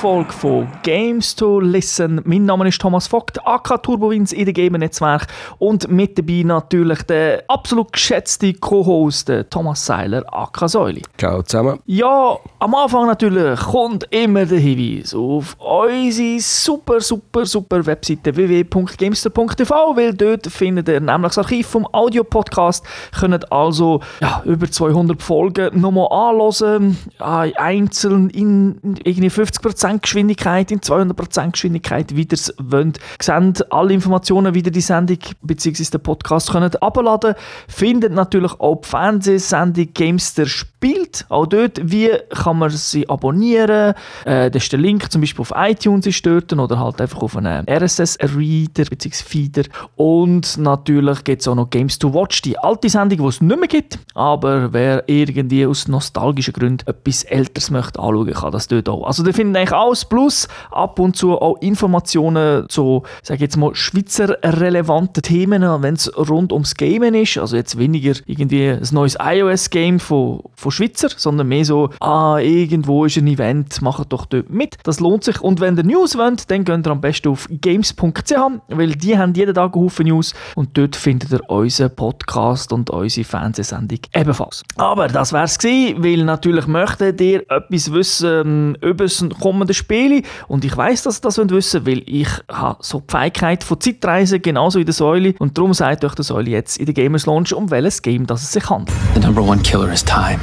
Folge von Games to Listen. Mein Name ist Thomas Vogt, AK Turbowins in der Gamer-Netzwerk und mit dabei natürlich der absolut geschätzte Co-Host Thomas Seiler, AK Säuli. Ciao zusammen. Ja, am Anfang natürlich kommt immer der Hinweis auf unsere super, super, super Webseite www.gamester.tv, weil dort findet ihr nämlich das Archiv vom Audio-Podcast, könnt also ja, über 200 Folgen nochmal anhören, einzeln in irgendwie 50% Geschwindigkeit, in 200% Geschwindigkeit, wie ihr es wollt. Seht alle Informationen, wie ihr die Sendung bzw. den Podcast könnt abladen Findet natürlich auch die Fernsehsendung Gamester spielt. Auch dort, wie kann man sie abonnieren. Äh, das ist der Link zum Beispiel auf iTunes ist dort oder halt einfach auf einem RSS-Reader bzw. Feeder. Und natürlich gibt es auch noch Games to Watch, die alte Sendung, die es nicht mehr gibt. Aber wer irgendwie aus nostalgischen Gründen etwas Älteres möchte anschauen, kann das dort auch. Also da finden eigentlich alles plus ab und zu auch Informationen zu, sage jetzt mal, Schweizer relevanten Themen, wenn es rund ums Gamen ist. Also jetzt weniger irgendwie ein neues iOS-Game von, von Schweizer, sondern mehr so, ah, irgendwo ist ein Event, macht doch dort mit. Das lohnt sich. Und wenn ihr News wollt, dann geht ihr am besten auf games.ch, weil die haben jeden Tag einen Haufen News und dort findet ihr unseren Podcast und unsere Fernsehsendung ebenfalls. Aber das wär's gewesen, weil natürlich möchtet ihr etwas wissen über das kommende Spiel und ich weiß, dass ihr das wissen weil ich habe so die Fähigkeit von Zeitreisen genauso wie der Säule und darum sagt euch der Säule jetzt in der Gamers Launch, um welches Game das es sich handelt. The number one killer is time.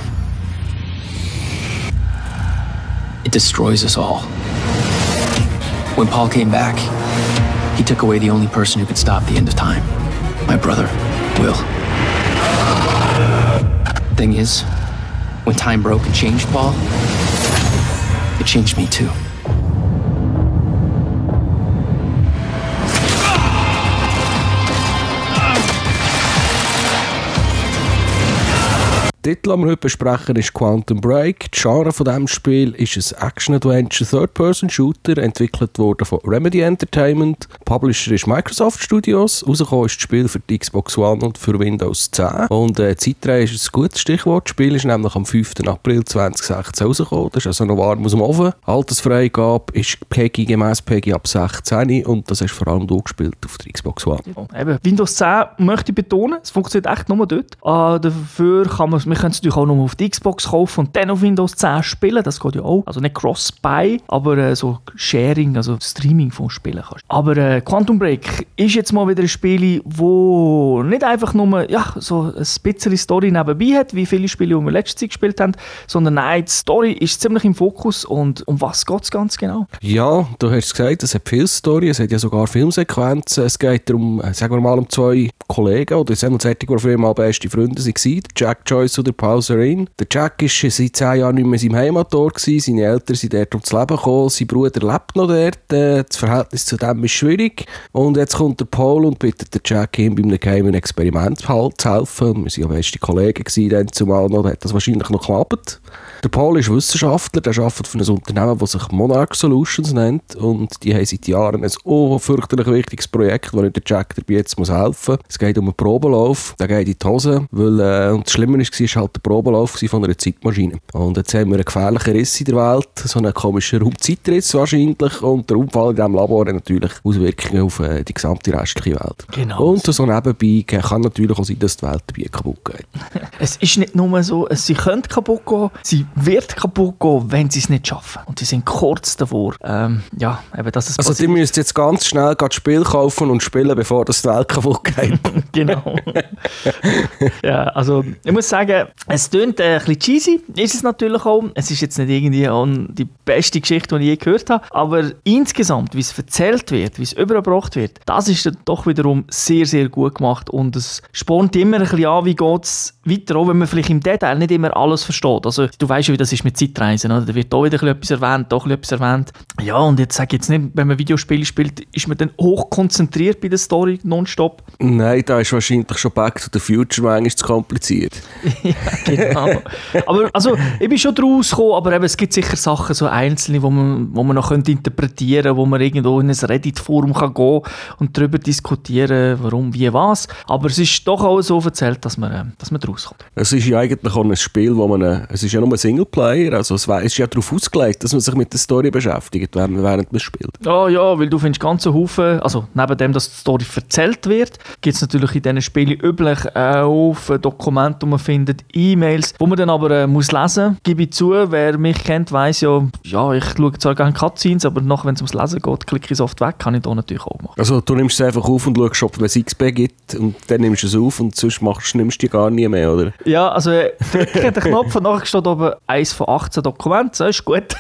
It destroys us all. When Paul came back, he took away the only person who could stop the end of time. My brother, Will. Thing is, when time broke and changed Paul, it changed me too. Titel, den wir heute besprechen, ist Quantum Break. Die Genre von diesem Spiel ist ein Action-Adventure Third-Person-Shooter, entwickelt worden von Remedy Entertainment. Publisher ist Microsoft Studios. Rausgekommen ist das Spiel für die Xbox One und für Windows 10. Und äh, Zeitreihe ist ein gutes Stichwort. Das Spiel ist nämlich am 5. April 2016 rausgekommen. Das ist also noch warm aus dem Ofen. Altersfreigabe ist PEGI gemäß PEGI ab 16 und das ist vor allem durchgespielt auf der Xbox One. Ja. Windows 10 möchte ich betonen, es funktioniert echt nur dort. Äh, dafür kann man wir können es natürlich auch noch auf die Xbox kaufen und dann auf Windows 10 spielen. Das geht ja auch. Also nicht Cross-Buy, aber äh, so Sharing, also Streaming von Spielen kannst. Aber äh, Quantum Break ist jetzt mal wieder ein Spiel, wo nicht einfach nur ja, so ein bisschen Story nebenbei hat, wie viele Spiele, die wir letzte Zeit gespielt haben, sondern nein, die Story ist ziemlich im Fokus und um was geht es ganz genau? Ja, du hast gesagt, es hat viel Story, es hat ja sogar Filmsequenzen. Es geht darum, äh, sagen wir mal, um zwei Kollegen oder sagen wir die früher mal beste Freunde waren, Jack Joyce und der Paul. Der Jack war seit zehn Jahren nicht mehr in seinem Heimatort, gewesen. seine Eltern sind dort ums Leben gekommen, sein Bruder lebt noch dort, äh, das Verhältnis zu dem ist schwierig. Und jetzt kommt der Paul und bittet der Jack, ihm bei einem geheimen Experiment zu helfen. Wir waren ja beste Kollegen gewesen, dann zumal noch, da hat das wahrscheinlich noch geklappt. Der Paul ist Wissenschaftler, der arbeitet für ein Unternehmen, das sich Monarch Solutions nennt und die haben seit Jahren ein oh, fürchterlich wichtiges Projekt, wo der Jack dabei jetzt muss helfen muss. Es geht um einen Probelauf, der geht in die Hose, weil äh, und das Schlimme war, es halt der Probelauf von einer Zeitmaschine. Und jetzt haben wir einen gefährlichen Riss in der Welt, so einen komischen Raumzeitriss wahrscheinlich und der Unfall in diesem Labor hat natürlich Auswirkungen auf äh, die gesamte restliche Welt. Genau. Und so nebenbei kann natürlich auch sein, dass die Welt dabei kaputt geht. es ist nicht nur so, sie können kaputt gehen, sie wird kaputt gehen, wenn sie es nicht schaffen. Und sie sind kurz davor, ähm, ja, eben, dass es Also passiert. die müsst jetzt ganz schnell das Spiel kaufen und spielen, bevor das die Welt kaputt geht. genau. ja, also ich muss sagen, es tönt äh, ein bisschen cheesy, ist es natürlich auch. Es ist jetzt nicht irgendwie auch die beste Geschichte, die ich je gehört habe, aber insgesamt, wie es erzählt wird, wie es übergebracht wird, das ist dann doch wiederum sehr, sehr gut gemacht und es spornt immer ein bisschen an, wie geht es weiter, auch wenn man vielleicht im Detail nicht immer alles versteht. Also du weißt ja, wie das ist mit Zeitreisen, oder? da wird da wieder etwas erwähnt, doch etwas erwähnt. Ja, und jetzt sage ich jetzt nicht, wenn man Videospiele spielt, ist man dann hoch konzentriert bei der Story nonstop. Nein, da ist wahrscheinlich schon Back to the Future manchmal zu kompliziert. ja, genau. aber also, ich bin schon draus gekommen, aber eben, es gibt sicher Sachen, so einzelne, wo man, wo man noch könnte interpretieren wo man irgendwo in ein Reddit-Forum kann gehen und darüber diskutieren, warum, wie, was. Aber es ist doch auch so erzählt, dass man, äh, dass man draus kommt. Es ist ja eigentlich auch ein Spiel, wo man, äh, es ist ja nur ein Singleplayer, also es ist ja darauf ausgelegt, dass man sich mit der Story beschäftigt, während, man spielt. Ja, ja, weil du findest ganze Haufen, also neben dem, dass die Story erzählt wird, gibt es natürlich in diesen Spielen üblich auch Dokumente, die man findet, E-Mails, wo man dann aber äh, muss lesen muss. Gebe ich zu, wer mich kennt, weiß ja, ja, ich schaue zwar gerne Cutscenes, aber noch, wenn es ums Lesen geht, klicke ich es oft weg, kann ich da natürlich auch machen. Also du nimmst es einfach auf und schaust, ob es XP gibt und dann nimmst du es auf und sonst machst, nimmst du die gar nie mehr, oder? Ja, also drücke den Knopf und nachher steht oben 1 von 18 Dokumenten, das ist gut.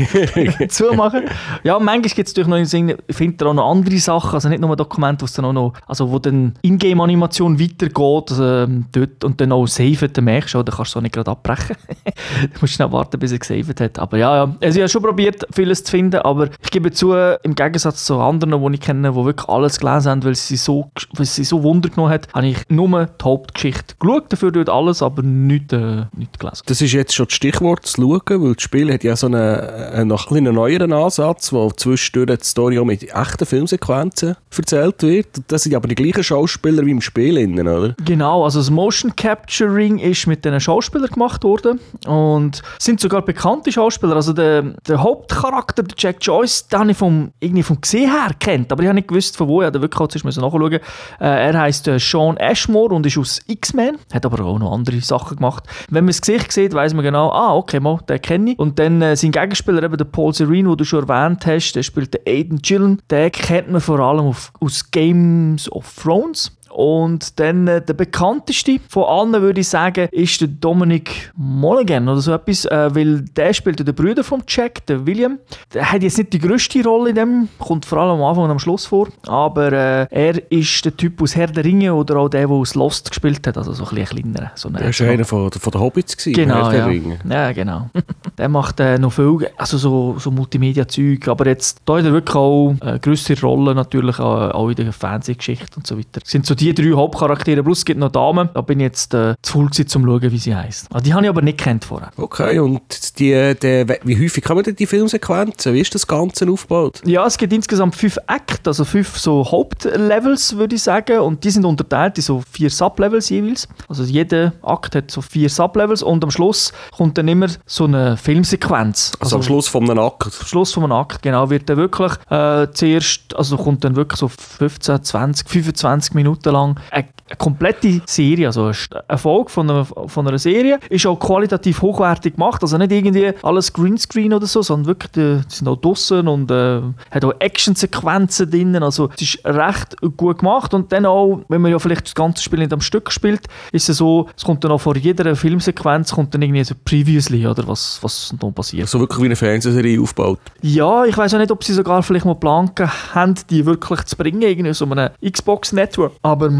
Zumachen. Ja, manchmal gibt es natürlich noch, ich finde auch noch andere Sachen, also nicht nur Dokumente, wo dann auch noch, also wo dann Ingame-Animation weitergeht, also, dort und dann auch saven, dann merkst du, dann kannst du auch nicht gerade abbrechen. du musst schnell warten, bis er gesaved hat. Aber ja, ja, also ich habe schon probiert, vieles zu finden, aber ich gebe zu, im Gegensatz zu anderen, die ich kenne, die wirklich alles gelesen haben, weil sie so, weil sie so Wunder genommen hat, habe ich nur die Hauptgeschichte geschaut, dafür dort alles, aber nichts, äh, nichts gelesen. Das ist jetzt schon das Stichwort zu schauen, weil das Spiel hat ja so einen, einen noch ein neueren Ansatz, wo zwischendurch die Story auch mit echten Filmsequenzen erzählt wird. Das sind aber die gleichen Schauspieler wie im Spiel, innen, oder? Genau, also das Motion Capturing ist mit diesen Schauspielern gemacht worden und sind sogar bekannte Schauspieler. Also der, der Hauptcharakter, der Jack Joyce, den ich vom, irgendwie vom Gesehen her kennt, aber ich habe nicht gewusst, von wo. Habe wirklich kurz nachschauen. Äh, er heißt äh, Sean Ashmore und ist aus X-Men, hat aber auch noch andere Sachen gemacht. Wenn man das Gesicht sieht, weiß man genau, ah, okay, mal, den kenne ich. Und dann äh, sein Gegenspieler, eben der Paul Serene, den du schon erwähnt hast, der spielt den Aiden Gillen. Den kennt man vor allem auf, aus Games of Thrones. Und dann äh, der bekannteste von allen, würde ich sagen, ist der Dominic Mulligan oder so etwas, äh, weil der spielt der Bruder von Jack, der William. Der hat jetzt nicht die grösste Rolle in dem, kommt vor allem am Anfang und am Schluss vor, aber äh, er ist der Typ aus Herr der Ringe oder auch der, der aus Lost gespielt hat, also so ein bisschen kleiner. So der war einer von, von den Hobbits, gewesen, genau, Herr ja. Ringe. Ja, genau. der macht äh, noch viel, also so, so Multimedia-Zeug, aber jetzt da hat er wirklich auch eine größere Rolle natürlich, auch in der Fernsehgeschichte und so weiter. Das sind so die drei Hauptcharaktere, plus es gibt noch Damen. Da bin ich jetzt äh, zu voll gewesen, um zu schauen, wie sie heisst. Also, die habe ich aber nicht kennt vorher. Okay, und die, die, wie häufig kommen denn die Filmsequenzen? Wie ist das Ganze aufgebaut? Ja, es gibt insgesamt fünf Acts, also fünf so Hauptlevels, würde ich sagen. Und die sind unterteilt in so vier Sublevels jeweils. Also jeder Akt hat so vier Sublevels und am Schluss kommt dann immer so eine Filmsequenz. Also, also am Schluss von einem Akt? Am Schluss von einem Akt, genau. Wird dann wirklich äh, zuerst, also kommt dann wirklich so 15, 20, 25 Minuten lang eine, eine komplette Serie, also eine Folge von einer, von einer Serie, ist auch qualitativ hochwertig gemacht. Also nicht irgendwie alles Greenscreen oder so, sondern wirklich, die, die sind auch draussen und äh, hat auch Actionsequenzen drin. Also es ist recht gut gemacht. Und dann auch, wenn man ja vielleicht das ganze Spiel nicht am Stück spielt, ist es so, es kommt dann auch vor jeder Filmsequenz kommt dann irgendwie so Previously, oder was, was dann passiert. So wirklich wie eine Fernsehserie aufgebaut? Ja, ich weiß auch nicht, ob sie sogar vielleicht mal Plan haben, die wirklich zu bringen, irgendwie so einem Xbox Network. Aber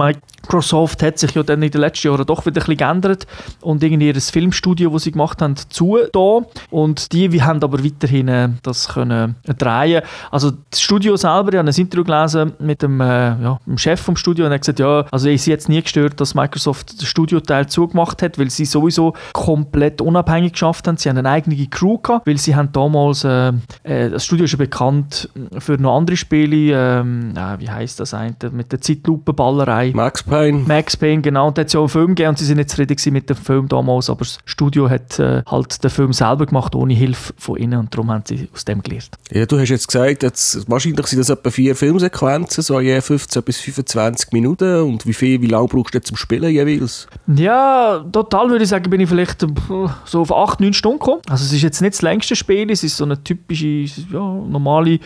Microsoft hat sich ja dann in den letzten Jahren doch wieder ein bisschen geändert und irgendwie ihr Filmstudio, das sie gemacht haben, zu da. Und die wir haben aber weiterhin äh, das können äh, drehen. Also das Studio selber, ich habe ein Interview gelesen mit dem, äh, ja, dem Chef vom Studio und er hat gesagt, ja, also ich jetzt nie gestört, dass Microsoft den Studioteil zugemacht hat, weil sie sowieso komplett unabhängig geschafft haben. Sie haben eine eigene Crew gehabt, weil sie haben damals, äh das Studio ist ja bekannt für noch andere Spiele, ähm, wie heißt das eigentlich, mit der Zeitlupenballerei. Max Payne. Max Payne, genau. Und da hat es ja auch einen Film gegeben und sie sind nicht zufrieden mit dem Film damals, aber das Studio hat äh, halt den Film selber gemacht, ohne Hilfe von ihnen und darum haben sie aus dem gelernt. Ja, du hast jetzt gesagt, jetzt, wahrscheinlich sind das etwa vier Filmsequenzen, so je 15 bis 25 Minuten und wie viel, wie lange brauchst du zum Spielen jeweils? Ja, total würde ich sagen, bin ich vielleicht äh, so auf 8, 9 Stunden gekommen. Also es ist jetzt nicht das längste Spiel, es ist so eine typische, ja, normale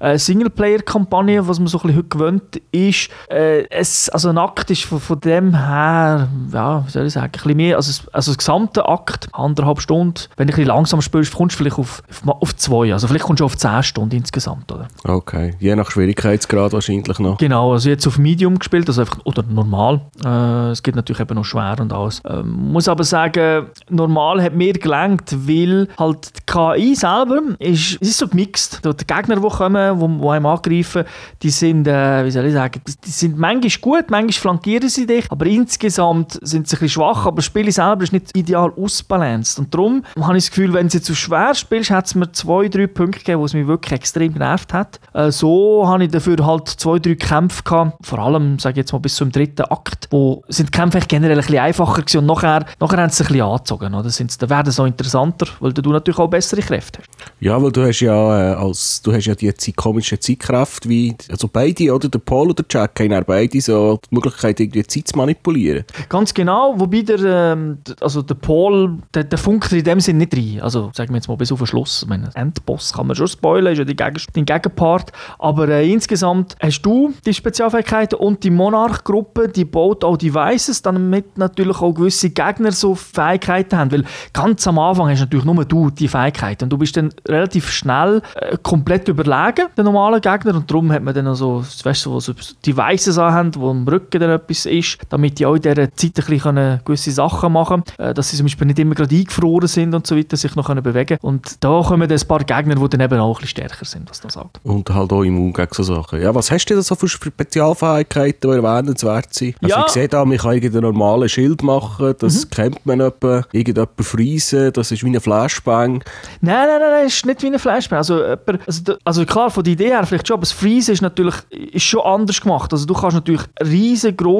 äh, Singleplayer-Kampagne, was man so ein bisschen heute gewöhnt ist. Äh, es, also ein Akt ist von, von dem her, ja, wie soll ich sagen, ein bisschen mehr, also, also das gesamte Akt, anderthalb Stunden. Wenn du ein bisschen langsam spielst, kommst du vielleicht auf, auf, auf zwei, also vielleicht kommst du auf zehn Stunden insgesamt, oder? Okay, je nach Schwierigkeitsgrad wahrscheinlich noch. Genau, also jetzt auf Medium gespielt, also einfach, oder normal. Äh, es gibt natürlich eben noch schwer und alles. Äh, muss aber sagen, normal hat mir gelangt, weil halt die KI selber ist, ist so gemixt. Die Gegner, die kommen, die, die einem angreifen, die sind, äh, wie soll ich sagen, die sind manchmal gut, manchmal flankieren ignorieren sie dich, aber insgesamt sind sie ein bisschen schwach, aber das Spiel selber ist nicht ideal ausbalanciert. Und darum habe ich das Gefühl, wenn sie zu schwer spielst, hat es mir zwei, drei Punkte gegeben, wo es mich wirklich extrem genervt hat. Äh, so habe ich dafür halt zwei, drei Kämpfe gehabt, vor allem, sage ich jetzt mal, bis zum dritten Akt, wo sind die Kämpfe generell ein bisschen einfacher gewesen und nachher, nachher haben sie sich ein bisschen angezogen. Oder? Dann werden sie so interessanter, weil du natürlich auch bessere Kräfte hast. Ja, weil du hast ja, äh, als, du hast ja die komische Zeitkraft, wie, also beide, oder? Der Paul oder der Jack haben beide so die Möglichkeit, irgendwie die Zeit zu manipulieren. Ganz genau, wobei der, ähm, also der Paul, der, der funkt in dem Sinn nicht rein. Also sagen wir jetzt mal bis auf den Schluss. Ich meine, Endboss kann man schon spoilern, ist ja die dein Gegenpart. Aber äh, insgesamt hast du die Spezialfähigkeiten und die Monarch-Gruppe, die baut auch Devices, damit natürlich auch gewisse Gegner so Fähigkeiten haben. Weil ganz am Anfang hast natürlich nur du die Fähigkeiten. Und du bist dann relativ schnell äh, komplett überlegen, den normalen Gegner. Und darum hat man dann also, weißt du, so Devices anhaben, wo am Rücken dann etwas ist, damit die auch in dieser Zeit ein bisschen gewisse Sachen machen können. Äh, dass sie zum Beispiel nicht immer gerade eingefroren sind und so weiter, sich noch können bewegen Und da kommen dann ein paar Gegner, die dann eben auch ein bisschen stärker sind, was das sagt. Und halt auch immun gegen so Sachen. Ja, was hast du denn so für Spezialfähigkeiten, die erwähnenswert sind? Also ja. ich sehe da, man kann einen normalen Schild machen, das mhm. kennt man etwa, irgendjemand freezen, das ist wie eine Flashbang. Nein, nein, nein, nein, ist nicht wie eine Flashbang. Also, also, also klar, von der Idee her vielleicht schon, aber das Freezen ist natürlich ist schon anders gemacht. Also du kannst natürlich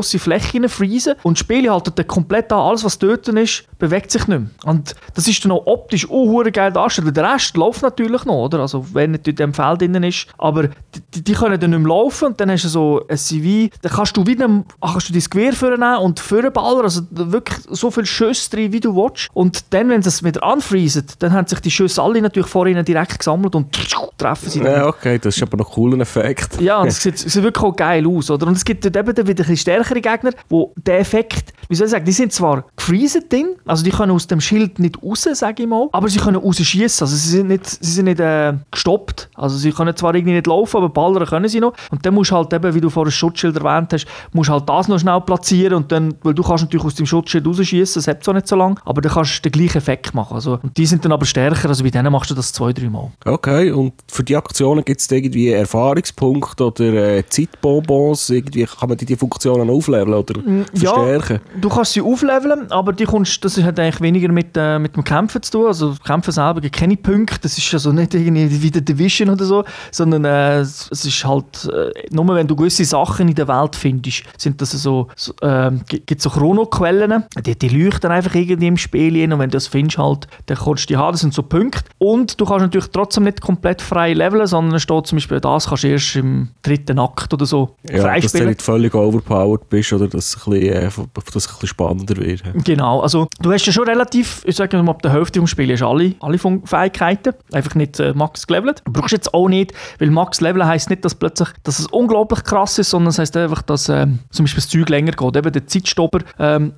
riesengroße Flächen freezen und das Spiel haltet dann komplett an, alles was dort ist, bewegt sich nicht mehr. Und das ist dann auch optisch auch geil dargestellt. Der Rest läuft natürlich noch, oder? Also wenn nicht in dem Feld drin ist. Aber die, die, können dann nicht mehr laufen und dann hast du so ein CV, dann kannst du wieder kannst du dein Gewehr vornehmen und vorballern, also wirklich so viele Schüsse drin, wie du willst. Und dann, wenn es wieder anfriesen, dann haben sich die Schüsse alle natürlich vor ihnen direkt gesammelt und treffen sie dann. Ja, okay, das ist aber noch ein cooler Effekt. Ja, und es sieht, sieht wirklich auch geil aus, oder? Und es gibt dort eben wieder ein stärkere Gegner, wo der Effekt, wie soll ich sagen, die sind zwar gefreezed drin, also die können aus dem Schild nicht raus, sage ich mal, aber sie können rausschießen, also sie sind nicht, sie sind nicht äh, gestoppt, also sie können zwar irgendwie nicht laufen, aber ballern können sie noch. Und dann musst du halt eben, wie du vorhin das Schutzschild erwähnt hast, musst halt das noch schnell platzieren und dann, weil du kannst natürlich aus dem Schutzschild rausschießen, das hat zwar nicht so lange, aber dann kannst du den gleichen Effekt machen, also und die sind dann aber stärker, also bei denen machst du das zwei, drei Mal. Okay, und für die Aktionen gibt es irgendwie Erfahrungspunkte oder äh, Zeitbonbons, irgendwie kann man die, die Funktionen aufleveln oder mm, verstärken? Ja, du kannst sie aufleveln, aber die kommst, das hat eigentlich weniger mit, äh, mit dem Kämpfen zu tun, also Kämpfen selber gibt keine Punkte, das ist also nicht irgendwie wie der Division oder so, sondern äh, es ist halt, äh, nur wenn du gewisse Sachen in der Welt findest, sind das so, so äh, gibt es so Chronoquellen, die, die leuchten einfach irgendwie im Spiel hin und wenn du das findest halt, dann kannst du die haben, das sind so Punkte und du kannst natürlich trotzdem nicht komplett frei leveln, sondern steht zum Beispiel, das kannst du erst im dritten Akt oder so ja, freispielen. du nicht völlig overpowered bist oder dass es ein bisschen, äh, dass es ein bisschen spannender wird. Genau, also du hast ja schon relativ, ich sage mal, ab der Hälfte des Spiels alle, alle Fähigkeiten, einfach nicht äh, max gelevelt. Du brauchst jetzt auch nicht, weil max leveln heisst nicht, dass plötzlich, dass es unglaublich krass ist, sondern es heisst einfach, dass äh, zum Beispiel das Zeug länger geht. Eben der Zeitstopper ähm,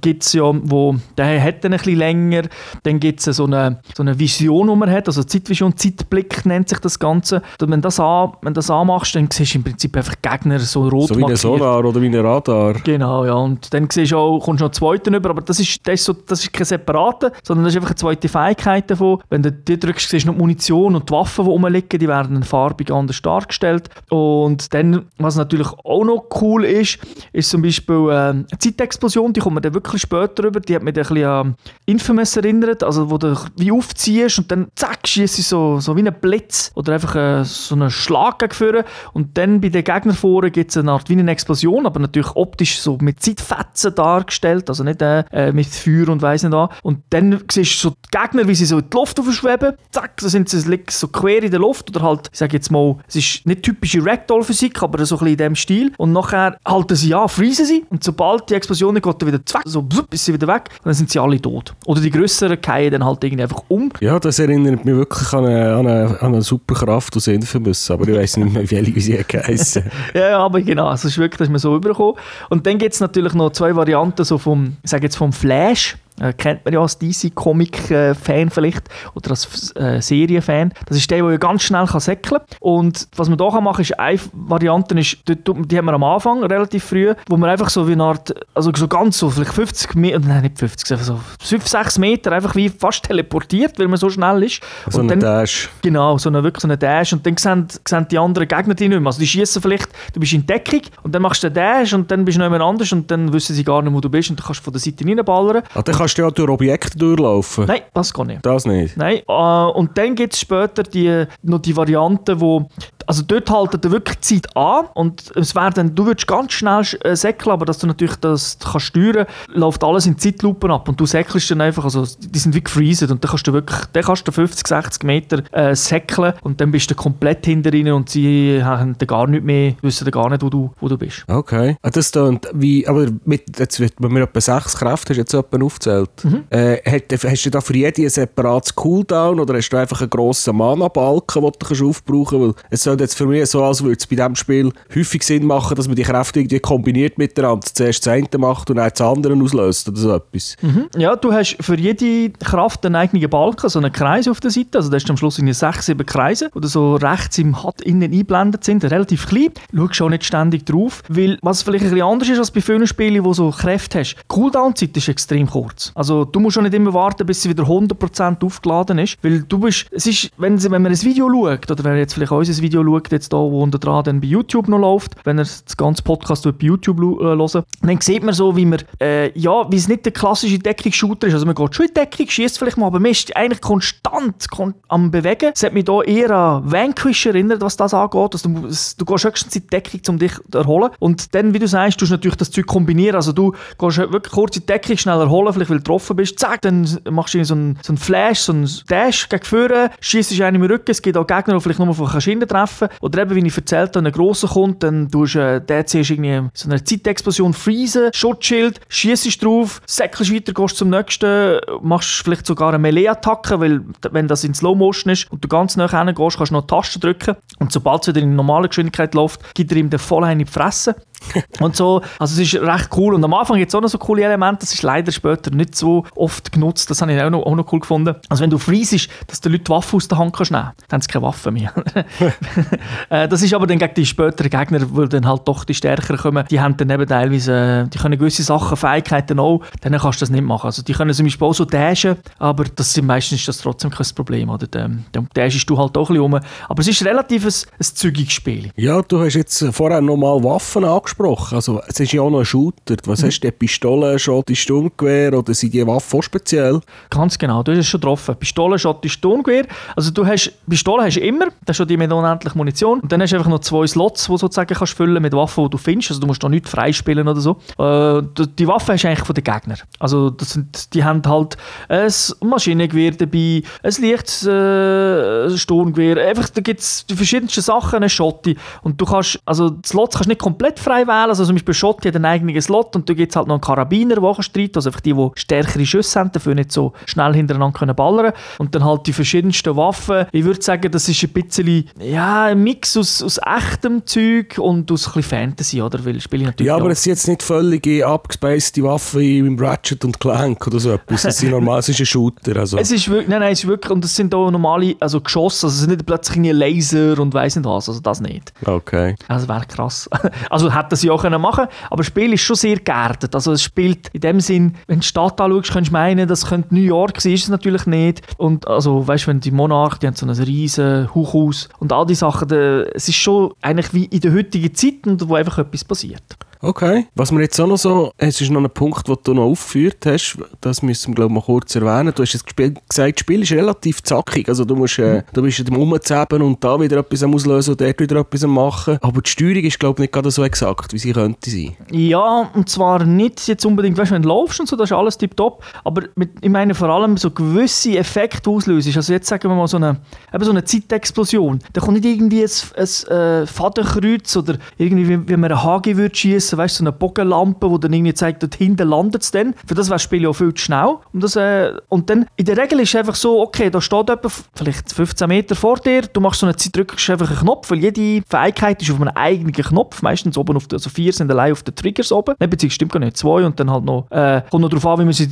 gibt es ja, wo, der hat dann ein bisschen länger, dann gibt es so eine, so eine Vision, die man hat, also Zeitvision, Zeitblick nennt sich das Ganze. Und wenn das, an, wenn das anmachst, dann siehst du im Prinzip einfach Gegner so rot So wie ein Sonar oder wie ein Radar. Genau, ja. Und dann siehst du auch, kommst du noch einen zweiten über, aber das ist, das ist, so, das ist kein separater, sondern das ist einfach eine zweite Fähigkeit davon. Wenn du die drückst, siehst du noch die Munition und die Waffen, die rumliegen, die werden farbig anders dargestellt. Und dann, was natürlich auch noch cool ist, ist zum Beispiel äh, eine Zeitexplosion, die kommt man dann wirklich später über, die hat mich ein bisschen an Infamous erinnert, also wo du wie aufziehst und dann zack, schießt so, so wie ein Blitz oder einfach äh, so einen Schlag gegen und dann bei den Gegnern vorne gibt es eine Art wie eine Explosion, aber natürlich optisch so mit Zeitfetzen dargestellt, also nicht äh, mit Feuer und weiss nicht was. Und dann siehst du so die Gegner, wie sie so in die Luft aufschweben, zack, so sind sie so quer in der Luft oder halt, ich sage jetzt mal, es ist nicht typische Ragdoll-Physik, aber so ein bisschen in dem Stil. Und nachher halten sie an, freezen sie und sobald die Explosion geht, dann wieder zack, so blub, ist sie wieder weg und dann sind sie alle tot. Oder die größeren fallen dann halt irgendwie einfach um. Ja, das erinnert mich wirklich an eine, an eine, an eine Superkraft aus Infamous, aber ich weiß nicht mehr, wie, sie geheißen. ja, aber genau, also ist wirklich, das ist mir so übergekommen. Und dann gibt es natürlich noch zwei Varianten so vom, ich jetzt vom Flash, Äh, kennt man ja als DC-Comic-Fan vielleicht oder als äh, Serienfan. Das ist der, der ganz schnell kann säckeln kann. Und was man hier machen kann, ist eine Variante, ist, die, die haben wir am Anfang, relativ früh, wo man einfach so wie eine Art, also so ganz so, vielleicht 50 Meter, nein, nicht 50, einfach so 5, 6 Meter einfach wie fast teleportiert, weil man so schnell ist. So und ein dann, Dash. Genau, so eine, wirklich so eine Dash und dann sehen, sehen die anderen Gegner dich nicht mehr. Also die schießen vielleicht, du bist in Deckung und dann machst du den Dash und dann bist du noch jemand anders und dann wissen sie gar nicht, wo du bist und du kannst von der Seite reinballern. Ah, dann kannst du ja durch Objekte durchlaufen. Nein, das geht nicht. Das nicht. Nein, äh, und dann gibt es später die, noch die Variante, wo also dort haltet ihr wirklich die Zeit an und es wäre dann, du würdest ganz schnell äh, säckeln, aber dass du natürlich das kannst steuern, läuft alles in Zeitlupen ab und du säckelst dann einfach, also die sind wie gefreezed und dann kannst du wirklich, dann kannst du 50, 60 Meter äh, säckeln und dann bist du komplett hinter ihnen und sie haben dann gar nicht mehr, wissen dann gar nicht, wo du, wo du bist. Okay. Ah, das klingt wie, aber mit, jetzt wird man mir etwa sechs Kräfte, hast du jetzt jemanden aufgezählt. Äh, hat, hast du da für jede ein separates Cooldown oder hast du einfach einen grossen Mana-Balken, den du kannst aufbrauchen kannst? Weil es soll jetzt für mich so, als würde es bei diesem Spiel häufig Sinn machen, dass man die Kräfte irgendwie kombiniert miteinander. Zuerst das eine macht und dann das andere auslöst oder so etwas. Ja, du hast für jede Kraft einen eigenen Balken, so einen Kreis auf der Seite. Also da hast du am Schluss irgendwie sechs, sieben Kreise, die so rechts im HUD innen eingeblendet sind, relativ klein. Schaust auch nicht ständig drauf, weil was vielleicht ein bisschen anders ist als bei vielen Spielen, wo so Kräfte hast. Die Cooldown-Zeit ist extrem kurz. Also du musst auch nicht immer warten, bis sie wieder 100% aufgeladen ist, weil du bist, es ist, wenn, wenn man ein Video schaut, oder wenn jetzt vielleicht auch unser Video schaut, jetzt da, wo unter dran dann bei YouTube noch läuft, wenn ihr das ganze Podcast bei YouTube äh, hören, dann sieht man so, wie man, äh, ja, wie es nicht der klassische Deckungsshooter ist. Also man geht schon in Deckung, schießt vielleicht mal, aber man ist eigentlich konstant kon am Bewegen. Es hat mich da eher an Vanquish erinnert, was das angeht. Also du, du gehst höchstens in Deckung, um dich zu erholen. Und dann, wie du sagst, tust du natürlich das Zeug kombinieren. Also du gehst wirklich kurz in Deckung, schnell erholen, vielleicht weil du getroffen bist. Zack, dann machst du so einen, so einen Flash, so einen Dash gegen vorne, schießt einen im Rücken. Es gibt auch Gegner, die vielleicht nur von Schienen treffen. Oder eben, wie ich erzählt habe, ein grosser kommt, dann tust du äh, den zuerst irgendwie so eine Zeitexplosion freezen, Schutzschild, schießt drauf, säckelst weiter, gehst zum nächsten, machst vielleicht sogar eine Melee-Attacke, weil wenn das in Slow Motion ist und du ganz nah hin gehst, kannst du noch die Taste drücken und sobald es wieder in normaler Geschwindigkeit läuft, gibt er ihm den voll in die Fresse. und so, also es ist recht cool und am Anfang gibt es auch noch so coole Elemente, das ist leider später nicht so oft genutzt, das habe ich auch noch, auch noch cool gefunden. Also wenn du freezest, dass die Leute die Waffe aus der Hand kannst nehmen, dann haben sie keine Waffe mehr. Äh, das ist aber dann gegen die späteren Gegner, weil dann halt doch die stärker kommen, die haben dann eben teilweise, äh, die können gewisse Sachen, Fähigkeiten auch, dann kannst du das nicht machen. Also die können zum Beispiel auch so dashen, aber das sind meistens ist das trotzdem kein Problem. Oder? Dann, dann dashest du halt auch ein bisschen rum. Aber es ist relativ ein, ein zügiges Spiel. Ja, du hast jetzt vorher nochmal Waffen angesprochen. Also, es ist ja auch noch ein Shooter. Was hast du denn? Pistole, Schotte, Sturmgewehr oder sind die Waffen auch speziell? Ganz genau, du hast es schon getroffen. Pistole, Schotte, Sturmgewehr. Also du hast, Pistole hast du immer, das ist schon die mit unendlich Munition. Und dann hast du einfach noch zwei Slots, die du sozusagen kannst füllen mit Waffen, die du findest. Also du musst noch nicht freispielen oder so. Äh, die- die Waffe hast du eigentlich von den Gegnern. Also das sind, die haben halt ein Maschinengewehr dabei, ein leichtes äh, Sturmgewehr. Einfach, da gibt es die verschiedensten Sachen, eine Schotte. Und du kannst, also die Slots kannst du nicht komplett frei wählen. Also zum Beispiel Schotte hat einen eigenen Slot und du gibt halt noch einen Karabiner, der streiten Also einfach die, die stärkere Schüsse haben, dafür nicht so schnell hintereinander können ballern Und dann halt die verschiedensten Waffen. Ich würde sagen, das ist ein bisschen, ja, ein Mix aus, aus echtem Zeug und aus ein bisschen Fantasy, oder? Weil Spiele natürlich Ja, aber auch- es sind jetzt nicht völlig abgespacede Waffen wie im Ratchet und Clank oder so etwas. Es sind normal, es ist ein Shooter. Also. Es ist wirklich, nein, nein, es ist wirklich, und es sind auch normale, also Geschosse, also es sind nicht plötzlich Laser und weiss nicht was, also das nicht. Okay. Also wäre krass. Also hätten sie auch können aber das Spiel ist schon sehr geerdet. Also es spielt in dem Sinn, wenn du die Stadt anschaust, könntest du meinen, das könnte New York sein, ist es natürlich nicht. Und also, weißt du, wenn die Monarch, die haben so ein riesen Hochhaus und all die Sachen, da, es ist schon eigentlich wie in der heutigen Zeit wo einfach etwas passiert. Okay. Was mir jetzt auch noch so, es ist noch ein Punkt, den du noch aufgeführt hast, das müssen wir glaube ich mal kurz erwähnen. Du hast jetzt gesagt, das Spiel ist relativ zackig, also du musst, äh, du bist am Rumzäben und da wieder etwas am auslösen und dort wieder etwas am machen. Aber die Steuerung ist glaube ich nicht gerade so exakt, wie sie könnte sein. Ja, und zwar nicht jetzt unbedingt, weißt du, wenn du laufst und so, das ist alles tipptopp, aber mit, ich meine vor allem so gewisse Effekte auslösen. Also jetzt sagen wir mal so eine, eben so eine Zeitexplosion. Da kommt nicht irgendwie ein, ein äh, Fadenkreuz oder irgendwie, wie, wie man einen HG würde schießen anschliessen, weißt so eine Bogenlampe, die dann irgendwie zeigt, dort hinten landet es dann. Für das wäre das Spiel ja viel zu schnell. Und, das, äh, und dann, in der Regel ist es einfach so, okay, da steht jemand vielleicht 15 Meter vor dir, du machst so eine Zeit, drückst einfach einen Knopf, weil jede Fähigkeit ist auf einem eigenen Knopf, meistens oben auf der, also vier sind allein auf den Triggers oben, Nein, beziehungsweise stimmt gar nicht, zwei und dann halt noch, äh, kommt noch darauf an, wie man, sie,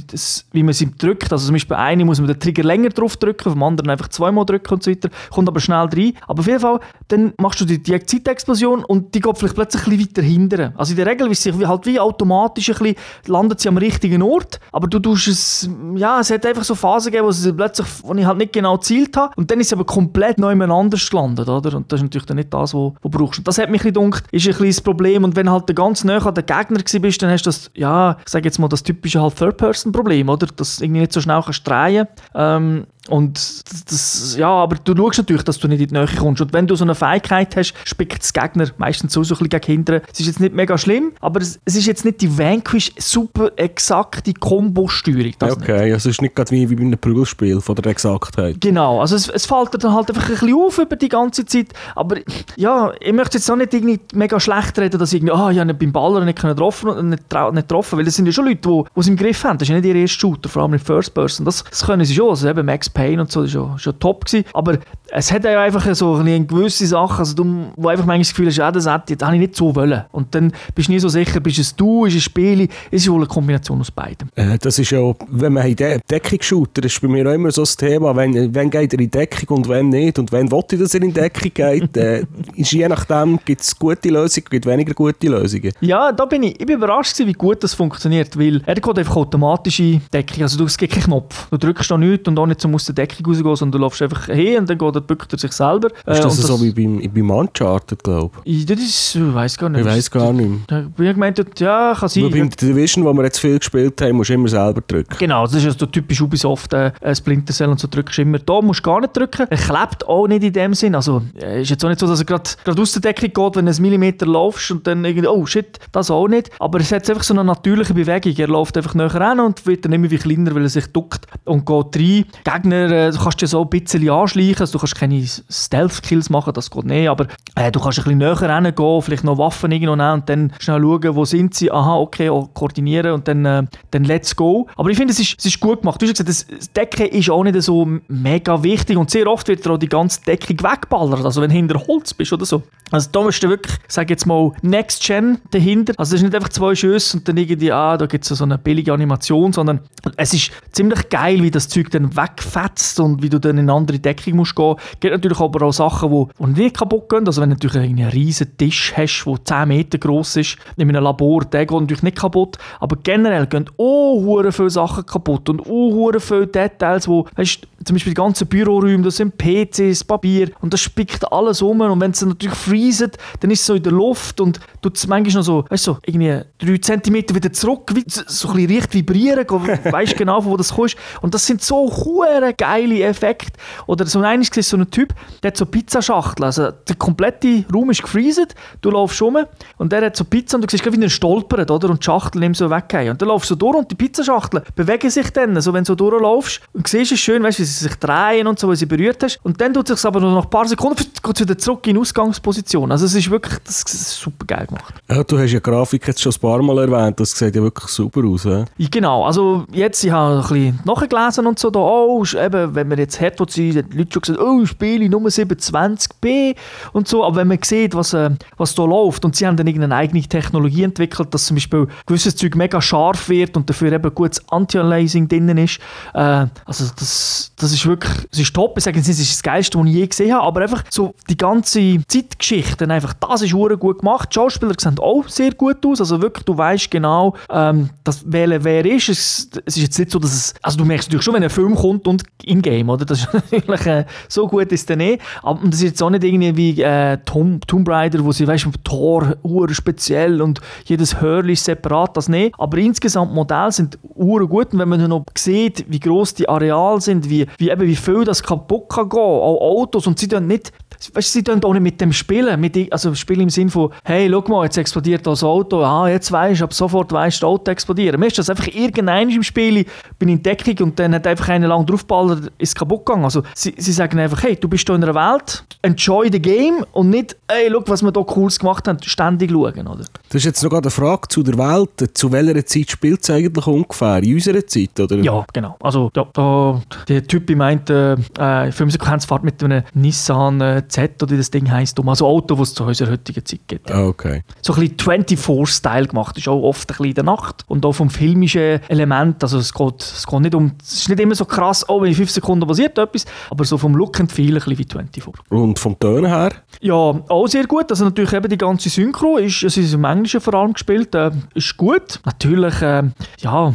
wie man sie drückt, also zum Beispiel bei einem muss man den Trigger länger drauf drücken, vom anderen einfach zweimal drücken und so weiter, kommt aber schnell rein, aber auf jeden Fall, dann machst du die, die Zeitexplosion und die geht vielleicht plötzlich ein bisschen weiter hinten. Also in der Regel sie halt wie automatisch ein bisschen, landet sie am richtigen Ort, aber du tust es, ja, es hat einfach so Phasen gegeben, wo, sie plötzlich, wo ich halt nicht genau gezielt habe und dann ist sie aber komplett neu anders gelandet, oder? Und das ist natürlich dann nicht das, was du brauchst. Und das hat mich gedacht, ist ein bisschen das Problem und wenn halt der ganz nah an den Gegner bist, dann hast du das, ja, ich sage jetzt mal, das typische halt Third-Person-Problem, oder? Dass du irgendwie nicht so schnell kannst drehen ähm, und das, ja, aber du schaust natürlich, dass du nicht in die Nähe kommst. Und wenn du so eine Fähigkeit hast, spickt das Gegner meistens so, so ein bisschen gegen hinten. Es ist jetzt nicht mega schlimm, aber es, es ist jetzt nicht die Vanquish super exakte Kombo-Steuerung. Okay, nicht. also es ist nicht gerade wie, wie bei einem Prügelspiel von der Exaktheit. Genau, also es, es fällt dann halt einfach ein bisschen auf über die ganze Zeit. Aber ja, ich möchte jetzt auch nicht irgendwie mega schlecht reden, dass ich irgendwie, ah, oh, habe beim Baller nicht getroffen, nicht, nicht getroffen, weil das sind ja schon Leute, die es im Griff haben. Das ist ja nicht ihr erster Shooter, vor allem in First Person. Das, das können sie schon. Also eben Max Payne und so, das war schon, schon top. Gewesen. Aber es hat ja einfach so eine gewisse Sache, also du, wo einfach manchmal das Gefühl hast, ja, das, hätte, ich nicht so wollen. Und dann bist du nie so sicher, bist es du, ist es Spiel, ist es wohl eine Kombination aus beidem. Äh, das ist ja, wenn man in De Deckung shooter, ist bei mir auch immer so das Thema, wenn, wenn geht er in Deckung und wenn nicht. Und wenn wollte ich, dass er in Deckung geht, äh, ist je nachdem, gibt es gute Lösungen, gibt weniger gute Lösungen. Ja, da bin ich, ich bin überrascht gewesen, wie gut das funktioniert, weil er geht einfach automatische Deckung, also du, es gibt keinen Knopf. Du drückst da nichts und auch nicht so aus der Deckung rausgehen, sondern du läufst einfach hin und dann geht er, bückt er sich selber. Ist das, das so wie beim, beim Uncharted, glaube ich? Das ist, ich weiß gar nicht. Ich weiß gar nicht. Da ich gemeint, ja, kann sein. Nur beim Division, wo wir jetzt viel gespielt haben, musst du immer selber drücken. Genau, das ist also typisch Ubisoft, äh, Splinter Cell und so drückst du immer. Da musst du gar nicht drücken. Er klebt auch nicht in dem Sinn. Also äh, ist jetzt auch nicht so, dass er gerade aus der Deckung geht, wenn du einen Millimeter laufst und dann irgendwie, oh shit, das auch nicht. Aber es hat einfach so eine natürliche Bewegung. Er läuft einfach näher ran und wird dann immer wie kleiner, weil er sich duckt und geht rein. Gegner, äh, du kannst ja so ein bisschen anschleichen, also du kannst keine Stealth-Kills machen, das geht nicht, aber äh, du kannst ein bisschen näher reingehen, vielleicht noch Waffen irgendwo nehmen und dann schnell schauen, wo sind sie, aha, okay, oh, koordinieren und dann, äh, dann let's go. Aber ich finde, es ist, es ist gut gemacht. Du hast gesagt, das Decken ist auch nicht so mega wichtig und sehr oft wird auch die ganze Deckung wegballert, also wenn du hinter Holz bist oder so. Also da musst du wirklich, sag jetzt mal, Next Gen dahinter. Also es ist nicht einfach zwei Schüsse und dann irgendwie, ah, da gibt es so eine billige Animation, sondern es ist ziemlich geil, wie das Zeug dann wegfetzt und wie du dann in eine andere Deckung musst gehen. Es gibt natürlich aber auch Sachen, die, nicht kaputt gehen. Also wenn du natürlich einen riesen Tisch hast, der 10 Meter groß ist, in einem Labor, der geht natürlich nicht kaputt. Aber generell gehen auch viele Sachen kaputt und auch viele Details, wo, weißt, zum Beispiel die ganzen Büroräume, das sind PCs, Papier und das spickt alles um und wenn es natürlich freezet, dann ist es so in der Luft und tut es manchmal noch so, weißt du, irgendwie 3 cm wieder zurück, so ein bisschen leicht vibrieren, weißt genau, von wo das kommt. Und das sind so hure geile Effekte. Oder so ein ist so ein Typ, der hat so Pizzaschachtel, also der komplette Raum ist gefreezet, du laufst rum und der hat so Pizza und du siehst wie er stolpert, oder? Und die Schachtel nimmt so weg. Und dann laufst du durch und die Pizzaschachteln bewegen sich dann, also wenn du so durchlaufst und siehst es schön, weißt du, wie sie sich drehen und so, weil sie berührt hast. Und dann tut es sich aber nur nach ein paar Sekunden geht wieder zurück in Ausgangsposition. Also es ist wirklich das ist super geil gemacht. Ja, du hast ja Grafik jetzt schon ein paar Mal erwähnt, das sieht ja wirklich super aus. Ja? Genau, also jetzt, ich habe ein bisschen nachgelesen und so, da, oh, eben, wenn man jetzt hat, wo die Leute schon gesagt oh, Spiele Nummer 27b und so, aber wenn man sieht, was, äh, was da läuft und sie haben dann irgendeine eigene Technologie entwickelt, dass zum Beispiel gewisses Zeug mega scharf wird und dafür eben gutes Anti-Aliasing drin ist, äh, also das, das ist wirklich, das ist top, ich sage, es ist das Geilste, was ich je gesehen habe, aber einfach so die ganze Zeitgeschichte, einfach, das ist gut gemacht, die Schauspieler sehen auch sehr gut aus, also wirklich, du weißt genau, ähm, dass, wer, wer ist, es, es ist jetzt nicht so, dass es, also du merkst natürlich schon, wenn ein Film kommt und in-game, oder, das ist natürlich, äh, so gut ist der nicht, aber das ist jetzt auch nicht irgendwie wie äh, Tomb, Tomb Raider, wo sie, weißt du, Tor, speziell und jedes Hörli ist separat, das nicht, aber insgesamt Modelle sind gut. Und wenn man noch sieht, wie groß die Areale sind, wie, wie, eben, wie viel das kaputt kann gehen, auch Autos. Und sie dann nicht weißt, sie tun auch nicht mit dem Spielen, mit, also Spielen im Sinne von, hey, schau mal, jetzt explodiert das Auto, ah, jetzt weisst du, ab sofort weisst das Auto explodieren. Mir ist das einfach irgendein im Spiel, bin in Deckung und dann hat einfach einer lang draufgebaut Baller ist kaputt gegangen. Also sie, sie sagen einfach, hey, du bist hier in einer Welt, enjoy the game und nicht, hey, schau, was wir hier Cooles gemacht haben, ständig schauen, oder? Das ist jetzt noch eine Frage zu der Welt. Zu welcher Zeit spielt es eigentlich ungefähr? In unserer Zeit, oder? Ja, genau. Also ja, da, der Typ meint, äh, äh, Filmsequenz fährt mit einem Nissan äh, Z oder wie das Ding heisst, um. also Auto, das es zu unserer heutigen Zeit gibt. Ah, okay. So ein bisschen 24-Style gemacht, ist auch oft ein bisschen in der Nacht und auch vom filmischen Element, also es geht, es geht nicht um, es ist nicht immer so krass, oh, in fünf Sekunden passiert etwas, aber so vom Look and Feel ein bisschen wie 24. Und vom Ton her? Ja, auch sehr gut. Also natürlich eben die ganze Synchro ist, es ist im Englischen vor allem gespielt, äh, ist gut. Natürlich, äh, ja,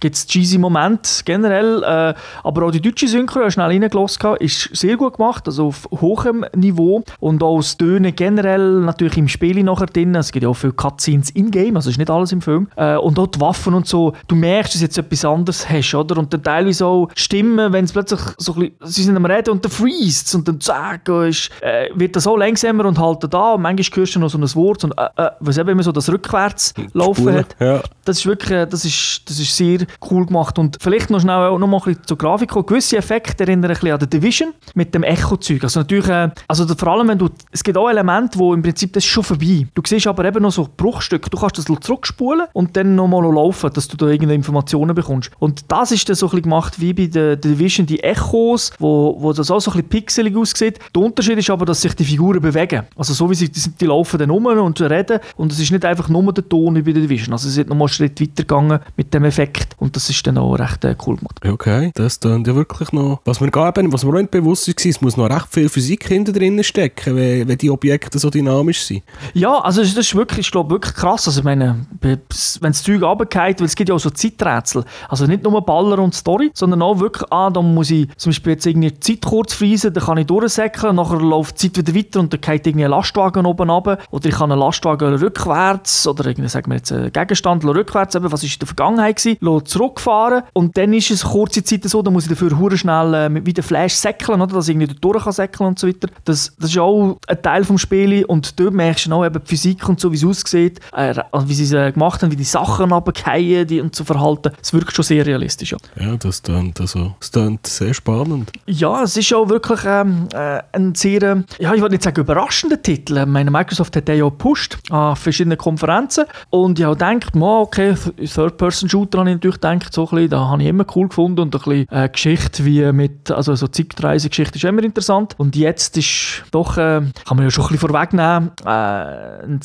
gibt es cheesy Momente generell, äh, aber auch die deutsche Synchro, ich habe schnell reingelassen, ist sehr gut gemacht, also auf hohem Niveau und auch das Tönen generell natürlich im Spiel nachher drin. Es gibt ja auch viele Cutscenes in-game, also ist nicht alles im Film. Äh, und auch die Waffen und so, du merkst, dass du jetzt etwas anderes hast, oder? Und dann teilweise auch Stimmen, wenn es plötzlich so ein bisschen, sie sind am Reden und dann freest und dann zack, ist, äh, wird das auch langsamer und halt da und manchmal hörst du noch so ein Wort und äh, äh, was eben immer so das rückwärts laufen hat. ja. Das ist wirklich, äh, das ist, das ist sehr cool gemacht und vielleicht noch schnell auch noch mal ein bisschen zur Grafik kommen. Gewisse Effekte erinnern ein bisschen an The Division mit dem Echo-Zeug. Also natürlich, äh, also vor allem wenn du, es gibt auch Elemente, wo im Prinzip das ist schon vorbei. Du siehst aber eben noch so Bruchstücke. Du kannst das zurückspulen und dann nochmal laufen, dass du da irgendeine Informationen bekommst. Und das ist dann so ein bisschen gemacht wie bei The Division, die Echos, wo, wo das auch so ein bisschen pixelig aussieht. Der Unterschied ist aber, dass sich die Figuren bewegen. Also so wie sie, die, die laufen dann rum und reden und es ist nicht einfach nur der Ton wie bei The Division. Also sie sind nochmal einen Schritt weiter gegangen mit dem Effekt und das ist dann auch recht äh, cool gemacht. Okay, das klingt ja wirklich noch... Was mir, gar, eben- was mir auch nicht bewusst war, es muss noch recht viel Physik hinter drin stecken, wenn, wenn die Objekte so dynamisch sind. Ja, also das ist wirklich, ich glaube, wirklich krass. Also ich meine, wenn das Zeug runterfällt, weil es gibt ja auch so Zeiträtsel. Also nicht nur Baller und Story, sondern auch wirklich, ah, da muss ich zum Beispiel jetzt irgendwie die Zeit kurz freezen, dann kann ich durchsäckeln, nachher läuft die Zeit wieder weiter und dann geht irgendwie ein Lastwagen oben runter. Oder ich kann einen Lastwagen rückwärts oder irgendwie, sagen wir jetzt, einen Gegenstand rückwärts, eben, was ist in der Vergangenheit gewesen, zurückfahren und dann ist es kurze Zeit so, dann muss ich dafür hure schnell äh, mit- wie der Flash säckeln, oder, dass ich irgendwie durch kann säckeln und so weiter. Das, das ist auch ein Teil vom Spiel und dort merkst du auch eben die Physik und so, wie es aussieht, äh, also wie sie es äh, gemacht haben, wie die Sachen runterfallen die und so verhalten. Es wirkt schon sehr realistisch. Ja. Ja, das klingt, also, das klingt sehr spannend. Ja, es ist auch wirklich ähm, äh, ein sehr, ähm, ja, ich würde nicht sagen überraschender Titel. Meine, Microsoft hat den ja gepusht an verschiedenen Konferenzen und ich habe gedacht, ma, okay, Third-Person-Shooter habe ich natürlich gedacht, so bisschen, da habe ich immer cool gefunden und ein bisschen äh, Geschichte wie mit, also so Zeitreise-Geschichte ist immer interessant und jetzt ist doch, äh, kann man ja schon ein bisschen vorwegnehmen, äh, ein,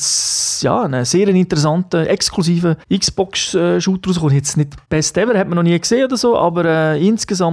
ja, ein sehr interessanter, exklusiver Xbox-Shooter rausgekommen. Jetzt nicht Best Ever, hat man noch nie gesehen oder so, aber äh,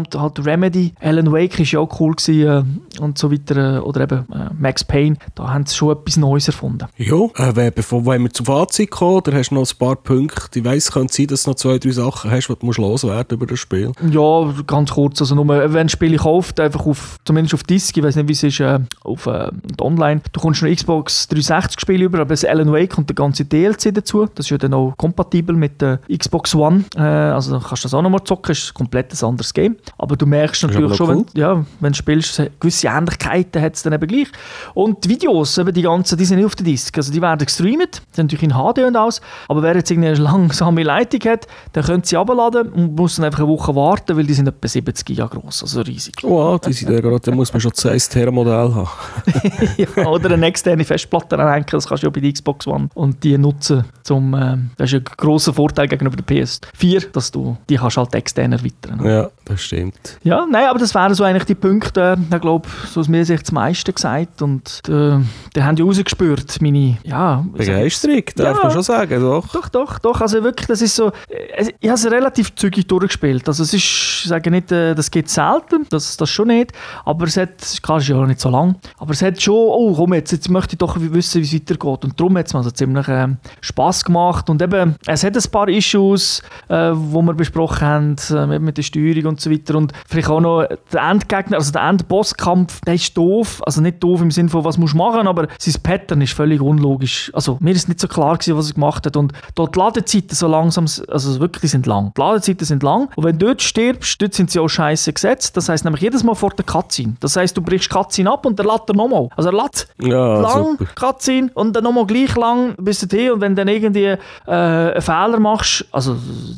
insgesamt halt Remedy, Alan Wake ist ja auch cool gewesen äh, und so weiter, äh, oder eben äh, Max Payne, da haben sie schon etwas Neues erfunden. Ja, äh, bevor wenn wir zum Fazit kommen, da hast du noch ein paar Punkte. Ich weiss, es könnte sein, dass du noch zwei, drei Sachen hast, die du musst loswerden über das Spiel. Ja, ganz kurz, also nur, wenn ein Spiel kauft, einfach auf, zumindest auf Disc, ich weiß nicht, wie es ist, äh, auf äh, online, du kommst noch Xbox 360 Spiele über, aber das Alan Wake und der ganze DLC dazu, das ist ja dann auch kompatibel mit der Xbox One, äh, also kannst du das auch nochmal zocken, ist ein komplett ein anderes Game, aber du merkst natürlich schon, cool. wenn, ja, wenn du spielst, gewisse Ähnlichkeiten hat es dann eben gleich. Und die Videos, eben die ganzen, die sind nicht auf der Disc, also die werden gestreamt, sind natürlich in HD und alles, aber wer jetzt irgendwie eine langsame Leitung hat, der könnte sie abladen und muss dann einfach eine Woche warten, weil die sind etwa 70 Giga groß, also riesig. Oh, die sind ja gerade, da muss man schon das 1 Modell haben. ja, oder eine externe Festplatte anhängen, das kannst du ja bei der Xbox One und die nutzen zum, ähm, das ist ein grosser Vorteil gegenüber der PS4, dass du die kannst halt extern erweitern. Ja, das stimmt. Ja, nein, aber das wären so eigentlich die Punkte, äh, ich glaube, so aus mir Sicht das meiste gesagt und äh, die haben ja rausgespürt, meine, ja... Begeisterung, darf Ja. man schon sagen, doch. Doch, doch, doch. Also wirklich, das ist so. äh, Ich habe es relativ zügig durchgespielt. Also es ist, ich sage nicht, äh, das geht selten, das, das schon nicht. Aber es hat, klar, es ist ja auch nicht so lang. Aber es hat schon, oh komm, jetzt, jetzt möchte ich doch wissen, wie es weitergeht. Und darum hat es mir also ziemlich ähm, Spass gemacht. Und eben, es hat ein paar Issues, äh, wo wir besprochen haben, äh, mit- mit der Steuerung und so weiter. Und vielleicht auch noch der Endgegner, also der Endbosskampf, der ist doof. Also nicht doof im Sinne von, was musst du machen, aber sein Pattern ist völlig unlogisch. Also mir ist nicht so klar gewesen, was er gemacht hat. Und dort die Ladezeiten so langsam, also wirklich, sind lang. Die Ladezeiten sind lang. Und wenn du dort stirbst, dort sind sie auch scheiße gesetzt. Das heißt nämlich jedes Mal vor der Cutscene. Das heißt, du brichst Cutscene ab und dann lädt er nochmal. Also er lädt Ja, lang super. Cutscene und dann nochmal gleich lang bis dorthin und wenn du dann irgendwie äh, einen Fehler machst, also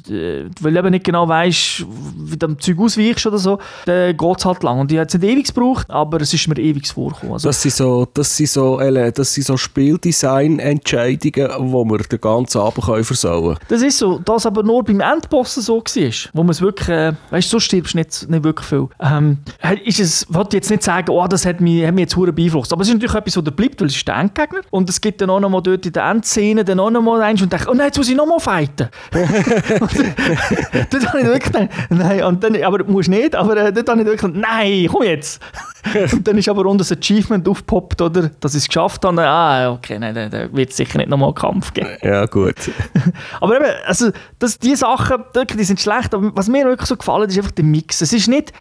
äh, weil du eben nicht genau weißt, wie dem Zeug ausweichst oder so, dann geht es halt lang. Und ich habe es nicht ewig gebraucht, aber es ist mir ewig vorgekommen. Also, Das sind so, das sind so, ele- das sind so Spieldesign-Entscheidungen, wo wir den ganzen Abend können versauen Das ist so, das aber nur beim Endbossen so war, wo man es wirklich, äh, weißt du, so stirbst du nicht, nicht wirklich viel. Ähm, ist es, wollte jetzt nicht sagen, oh, das hat mich, hat mich jetzt hure beeinflusst, aber es ist natürlich etwas, was da bleibt, weil es ist der Endgegner und es gibt dann auch noch mal dort in der Endszene dann auch noch mal eins und denke, oh nein, jetzt muss ich noch mal fighten. dort habe ich wirklich gedacht, nein, und dann, aber musst nicht, aber äh, dort habe ich wirklich gedacht, nein, komm jetzt. und dann ist aber unter das Achievement aufgepoppt, oder, dass ich es geschafft habe, ah, okay, nein, da, da wird es sicher nicht noch mal einen Kampf geben. Ja, gut. Aber eben, also, das, die Sachen, die sind schlecht, aber was mir wirklich so gefallen ist einfach der Mix. Es ist nicht,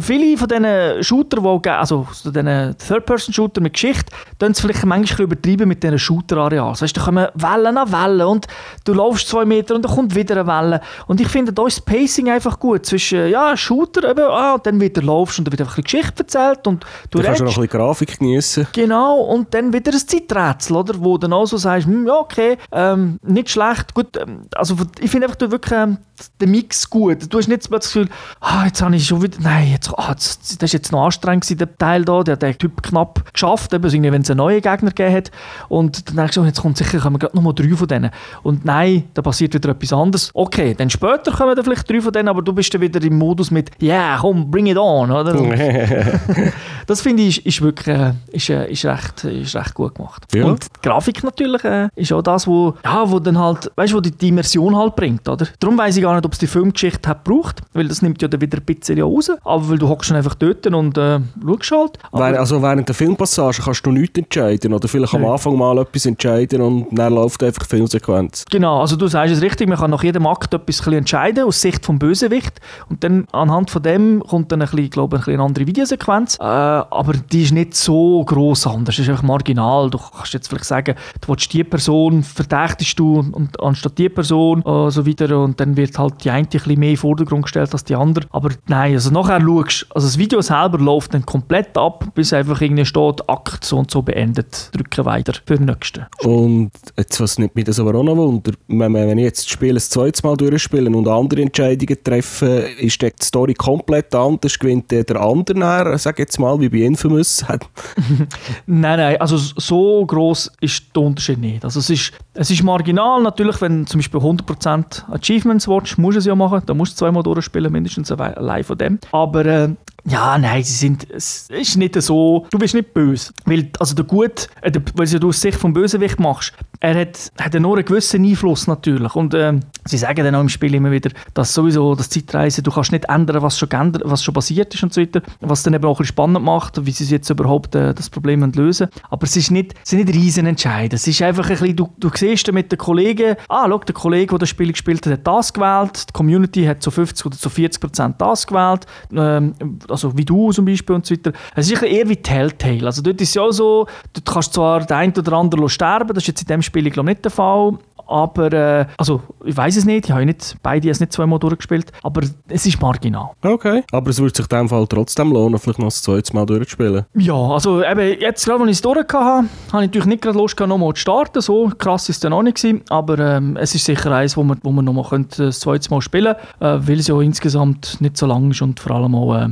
viele von diesen Shooter, die, also so diesen Third-Person-Shooter mit Geschichte, tun es vielleicht manchmal übertreiben mit diesen Shooter-Areals. Weißt du, da kommen Wellen an Wellen und du laufst zwei Meter und dann kommt wieder eine Welle. Und ich finde, da ist das Pacing einfach gut. Zwischen, ja, Shooter eben, ah, und dann wieder laufst und dann wird einfach ein bisschen Geschichte erzählt und du Du kannst redest. noch ein bisschen Grafik geniessen. Genau, und dann wieder ein Zeiträtsel, oder? Wo du dann auch so sagst, hm, ja, okay, ähm, nicht schlecht, gut, ähm, also ich finde einfach du wirklich ähm, den Mix gut. Du hast nicht das Gefühl, ah, jetzt habe ich schon wieder, nein, jetzt, ah, das, das ist jetzt noch anstrengend gewesen, der Teil da, der hat der Typ knapp geschafft, eben, also wenn es einen neuen Gegner gegeben hat. Und dann denkst du, oh, jetzt kommt sicher, kommen gerade nochmal drei von denen. Und nein, da passiert wieder etwas anderes. Okay, dann später kommen dann vielleicht drei von denen, aber du bist dann wieder im Modus mit, ja, yeah, komm, bring it on, oder? Das finde ich, ist, wirklich äh, ist, äh, ist recht, ist recht gut gemacht. Ja. Und die Grafik natürlich äh, ist auch das, wo, ja, wo dann halt, weißt du, die, die Immersion halt bringt, oder? Darum weiß ich gar nicht, ob es die Filmgeschichte hat gebraucht, weil das nimmt ja dann wieder ein bisschen raus, aber weil du hockst einfach dort und äh, schaust halt. Aber, Während- also während der Filmpassage kannst du nichts entscheiden oder vielleicht am Nein. Anfang mal etwas entscheiden und dann läuft einfach die Filmsequenz. Genau, also du sagst es richtig, man kann nach jedem Akt etwas entscheiden aus Sicht vom Bösewicht und dann anhand von dem kommt dann ein bisschen, glaube ich, ein eine andere Videosequenz, äh, aber die ist nicht so gross anders, es ist einfach marginal. Du kannst jetzt vielleicht sagen, du willst die Person verdächtigst du und anstatt die Person äh, so weiter und dann wird halt die eine ein bisschen mehr in den Vordergrund gestellt als die andere, aber nein, also nachher schaust, also das Video selber läuft dann komplett ab, bis einfach irgendwie steht, Akt so und so beendet, drücke weiter für den nächsten. Und jetzt, was nimmt mich das aber auch noch Wunder, wenn, wenn ich jetzt das Spiel ein zweites Mal durchspiele und andere Entscheidungen treffe, ist die Story komplett anders, gewinnt der der andere nachher, sag jetzt mal, wie bei Infamous. Nein, nein, also so groß ist der Unterschied nicht. Also es ist, es ist marginal, natürlich, wenn zum Beispiel 100% Achievements musst du es ja machen, da musst du zweimal durchspielen, mindestens allein von dem. Aber äh, ja, nein, sie sind, es ist nicht so, du bist nicht böse. Weil, also der Gut, äh, der, weil du aus Sicht vom Bösewicht machst, er hat, hat ja nur einen gewissen Einfluss natürlich. Und ähm, sie sagen dann auch im Spiel immer wieder, dass sowieso das Zeitreisen, du kannst nicht ändern, was schon, geändert, was schon passiert ist und so weiter. Was dann eben auch ein spannend macht, wie sie jetzt überhaupt äh, das Problem lösen. Aber es ist nicht, es sind nicht riesen Entscheidungen. Es ist einfach ein bisschen, du, du siehst mit den Kollegen, ah, schau, der Kollege, der das Spiel gespielt hat, hat das gewählt. Die Community hat zu 50 oder zu 40 Prozent das gewählt. Ähm, also wie du zum Beispiel und so weiter. Es ist eher wie Telltale. Also dort ist ja auch so, du kannst zwar den einen oder anderen sterben, das ist jetzt in dem Spiel glaube ich nicht der Fall. Aber, äh, also, ich weiß es nicht, ich habe nicht, beide es nicht zweimal durchgespielt, aber es ist marginal. Okay. Aber es würde sich in dem Fall trotzdem lohnen, vielleicht noch das zweites Mal durchzuspielen. Ja, also eben, jetzt gerade, als ich es durch hatte, habe ich natürlich nicht gerade Lust gehabt, nochmal zu starten. So krass ist es dann auch nicht gewesen. Aber ähm, es ist sicher eins, wo man, wo man nochmal könnte, das zweite Mal spielen könnte, äh, weil es ja insgesamt nicht so lang ist und vor allem auch, äh, äh,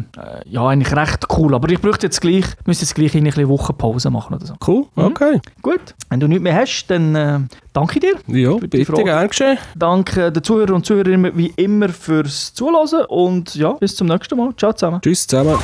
ja, eigentlich recht cool. Aber ich bräuchte jetzt gleich, müsste jetzt gleich eine Woche Pause machen oder so. Cool, okay. Gut, wenn du nichts mehr hast, dann äh, danke dir. Ja, Die bitte, gern geschehen. Danke den Zuhörern und Zuhörerinnen wie immer fürs Zuhören und ja, bis zum nächsten Mal. Ciao zusammen. Tschüss zusammen.